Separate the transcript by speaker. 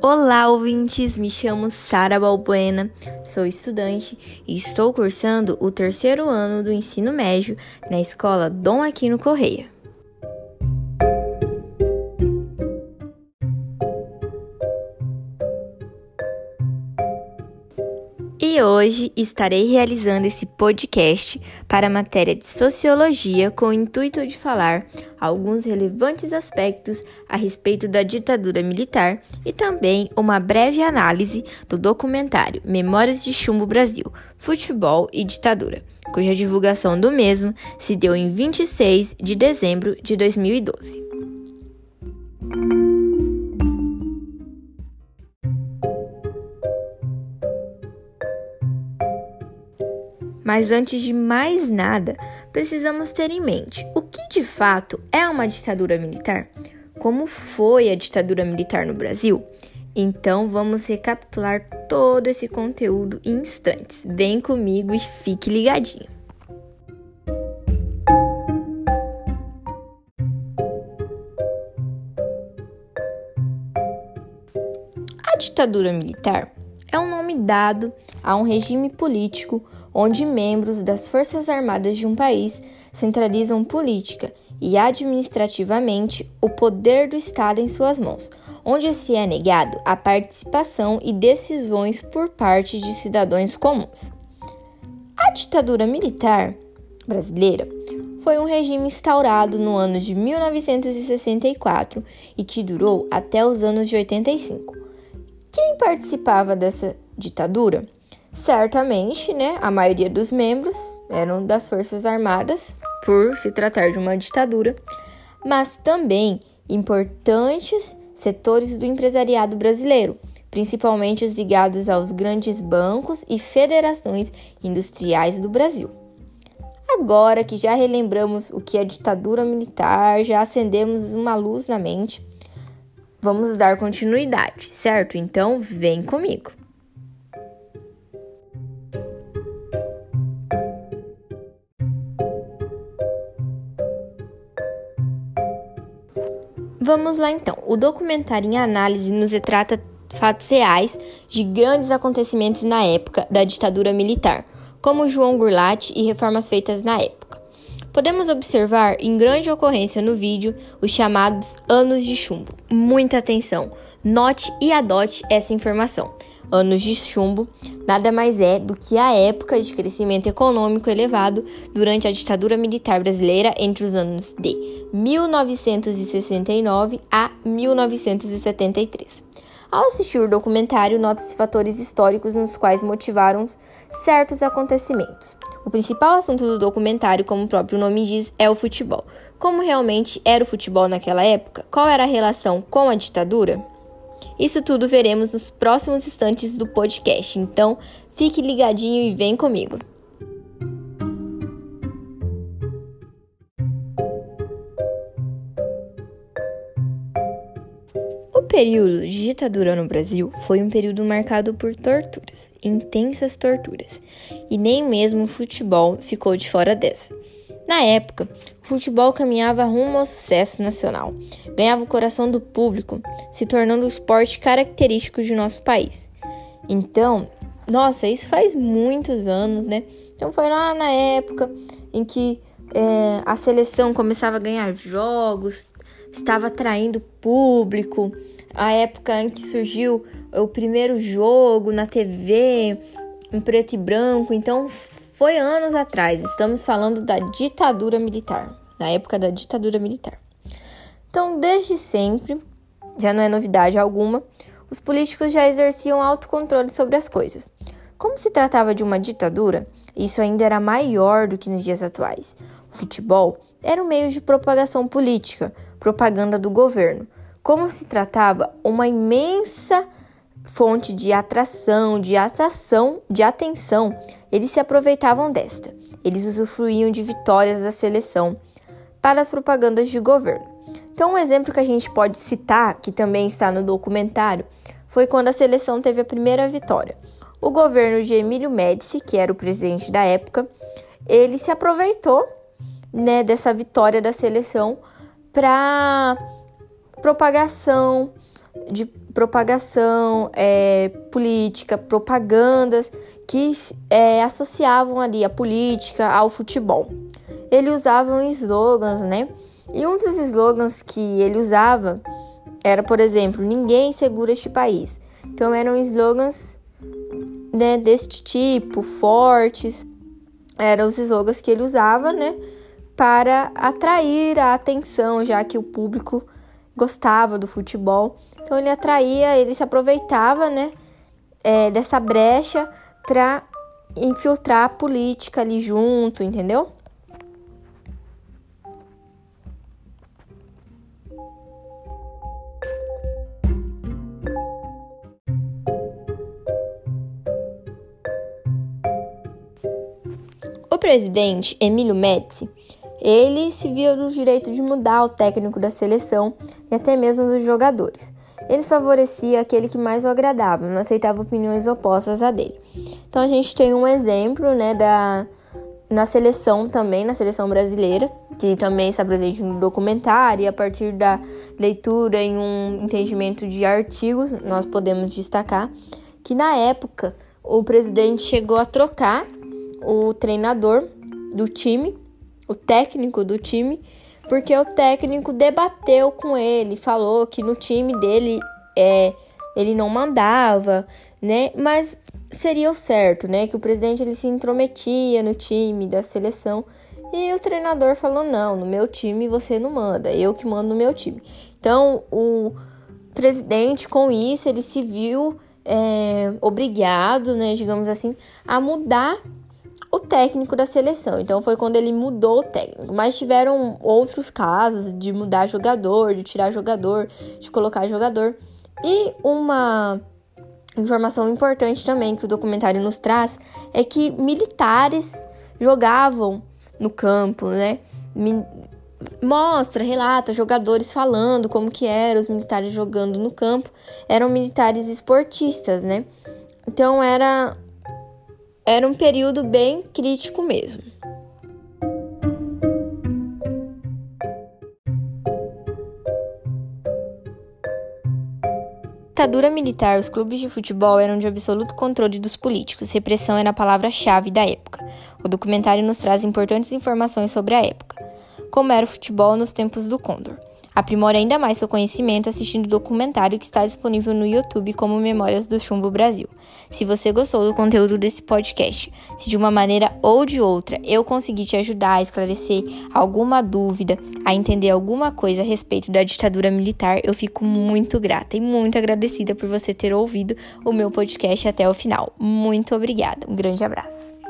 Speaker 1: Olá, ouvintes! Me chamo Sara Balbuena, sou estudante e estou cursando o terceiro ano do ensino médio na escola Dom Aquino Correia. Hoje estarei realizando esse podcast para a matéria de Sociologia com o intuito de falar alguns relevantes aspectos a respeito da ditadura militar e também uma breve análise do documentário Memórias de Chumbo Brasil, Futebol e Ditadura, cuja divulgação do mesmo se deu em 26 de dezembro de 2012. Mas antes de mais nada, precisamos ter em mente o que de fato é uma ditadura militar? Como foi a ditadura militar no Brasil? Então vamos recapitular todo esse conteúdo em instantes. Vem comigo e fique ligadinho. A ditadura militar é um nome dado a um regime político onde membros das Forças Armadas de um país centralizam política e administrativamente o poder do Estado em suas mãos, onde se é negado a participação e decisões por parte de cidadãos comuns. A ditadura militar brasileira foi um regime instaurado no ano de 1964 e que durou até os anos de 85. Quem participava dessa ditadura? Certamente, né, a maioria dos membros eram das Forças Armadas, por se tratar de uma ditadura, mas também importantes setores do empresariado brasileiro, principalmente os ligados aos grandes bancos e federações industriais do Brasil. Agora que já relembramos o que é ditadura militar, já acendemos uma luz na mente, vamos dar continuidade, certo? Então, vem comigo. Vamos lá então. O documentário em análise nos retrata fatos reais de grandes acontecimentos na época da ditadura militar, como João Goulart e reformas feitas na época. Podemos observar em grande ocorrência no vídeo os chamados anos de chumbo. Muita atenção! Note e adote essa informação anos de chumbo, nada mais é do que a época de crescimento econômico elevado durante a ditadura militar brasileira entre os anos de 1969 a 1973. Ao assistir o documentário, nota-se fatores históricos nos quais motivaram certos acontecimentos. O principal assunto do documentário, como o próprio nome diz, é o futebol. Como realmente era o futebol naquela época? Qual era a relação com a ditadura? Isso tudo veremos nos próximos instantes do podcast, então fique ligadinho e vem comigo. O período de ditadura no Brasil foi um período marcado por torturas, intensas torturas, e nem mesmo o futebol ficou de fora dessa. Na época, o futebol caminhava rumo ao sucesso nacional, ganhava o coração do público, se tornando o esporte característico de nosso país. Então, nossa, isso faz muitos anos, né? Então foi lá na época em que é, a seleção começava a ganhar jogos, estava atraindo público, a época em que surgiu o primeiro jogo na TV em preto e branco. Então foi anos atrás, estamos falando da ditadura militar, na época da ditadura militar. Então, desde sempre, já não é novidade alguma, os políticos já exerciam autocontrole sobre as coisas. Como se tratava de uma ditadura, isso ainda era maior do que nos dias atuais. O futebol era um meio de propagação política, propaganda do governo. Como se tratava uma imensa fonte de atração, de atração, de atenção, eles se aproveitavam desta. Eles usufruíam de vitórias da seleção para as propagandas de governo. Então, um exemplo que a gente pode citar, que também está no documentário, foi quando a seleção teve a primeira vitória. O governo de Emílio Médici, que era o presidente da época, ele se aproveitou né, dessa vitória da seleção para propagação de propagação é, política, propagandas que é, associavam ali a política ao futebol. Ele usava slogans, né? E um dos slogans que ele usava era, por exemplo, ninguém segura este país. Então eram slogans né, deste tipo, fortes. Eram os slogans que ele usava, né? Para atrair a atenção, já que o público gostava do futebol. Então ele atraía, ele se aproveitava, né? É, dessa brecha para infiltrar a política ali junto, entendeu? O presidente Emílio Médici, ele se viu no direito de mudar o técnico da seleção e até mesmo dos jogadores. Ele favorecia aquele que mais o agradava, não aceitava opiniões opostas a dele. Então a gente tem um exemplo, né, da na seleção também, na seleção brasileira, que também está presente no documentário, e a partir da leitura em um entendimento de artigos, nós podemos destacar que na época o presidente chegou a trocar o treinador do time, o técnico do time, porque o técnico debateu com ele, falou que no time dele é, ele não mandava, né? Mas seria o certo, né? Que o presidente ele se intrometia no time da seleção e o treinador falou: não, no meu time você não manda, eu que mando no meu time. Então o presidente com isso ele se viu é, obrigado, né? Digamos assim, a mudar o técnico da seleção. Então foi quando ele mudou o técnico. Mas tiveram outros casos de mudar jogador, de tirar jogador, de colocar jogador. E uma informação importante também que o documentário nos traz é que militares jogavam no campo, né? Mostra, relata jogadores falando como que eram os militares jogando no campo. Eram militares esportistas, né? Então era era um período bem crítico mesmo. ditadura militar, os clubes de futebol eram de absoluto controle dos políticos. Repressão era a palavra-chave da época. O documentário nos traz importantes informações sobre a época. Como era o futebol nos tempos do Condor. Aprimore ainda mais seu conhecimento assistindo o documentário que está disponível no YouTube como Memórias do Chumbo Brasil. Se você gostou do conteúdo desse podcast, se de uma maneira ou de outra eu conseguir te ajudar a esclarecer alguma dúvida, a entender alguma coisa a respeito da ditadura militar, eu fico muito grata e muito agradecida por você ter ouvido o meu podcast até o final. Muito obrigada. Um grande abraço.